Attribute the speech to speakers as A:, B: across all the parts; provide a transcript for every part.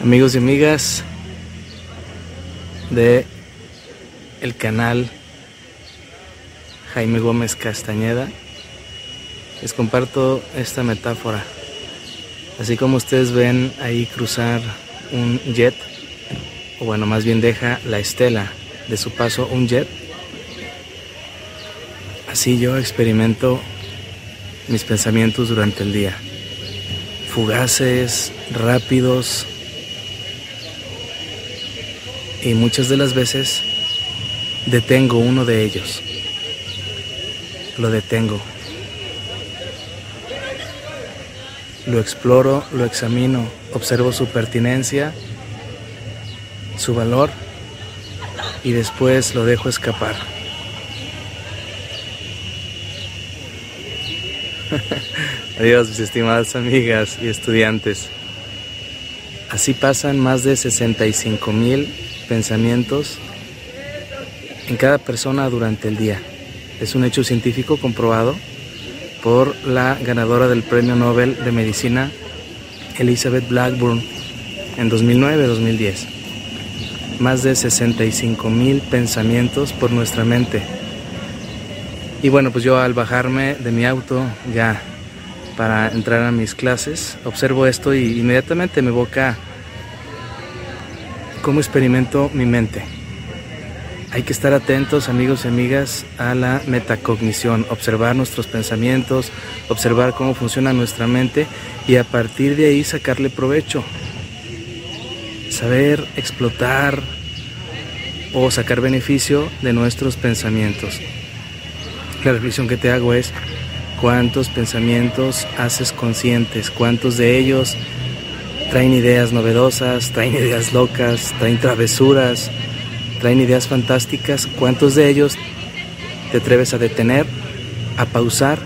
A: Amigos y amigas de el canal Jaime Gómez Castañeda, les comparto esta metáfora. Así como ustedes ven ahí cruzar un jet, o bueno, más bien deja la estela de su paso un jet, así yo experimento mis pensamientos durante el día. Fugaces, rápidos, y muchas de las veces detengo uno de ellos. Lo detengo. Lo exploro, lo examino, observo su pertinencia, su valor y después lo dejo escapar. Adiós, mis estimadas amigas y estudiantes. Así pasan más de 65 mil pensamientos en cada persona durante el día. Es un hecho científico comprobado por la ganadora del Premio Nobel de Medicina, Elizabeth Blackburn, en 2009-2010. Más de 65 mil pensamientos por nuestra mente. Y bueno, pues yo al bajarme de mi auto ya para entrar a mis clases, observo esto y inmediatamente me evoca cómo experimento mi mente. Hay que estar atentos, amigos y amigas, a la metacognición, observar nuestros pensamientos, observar cómo funciona nuestra mente y a partir de ahí sacarle provecho. Saber explotar o sacar beneficio de nuestros pensamientos. La reflexión que te hago es, ¿cuántos pensamientos haces conscientes? ¿Cuántos de ellos traen ideas novedosas, traen ideas locas, traen travesuras, traen ideas fantásticas. ¿Cuántos de ellos te atreves a detener, a pausar,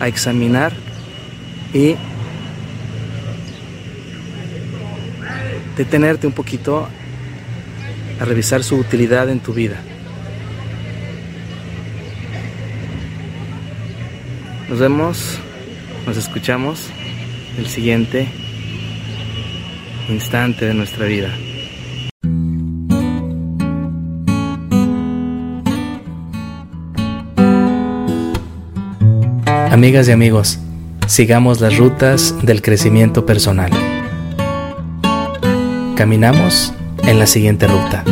A: a examinar y detenerte un poquito a revisar su utilidad en tu vida? Nos vemos, nos escuchamos el siguiente instante de nuestra vida. Amigas y amigos, sigamos las rutas del crecimiento personal. Caminamos en la siguiente ruta.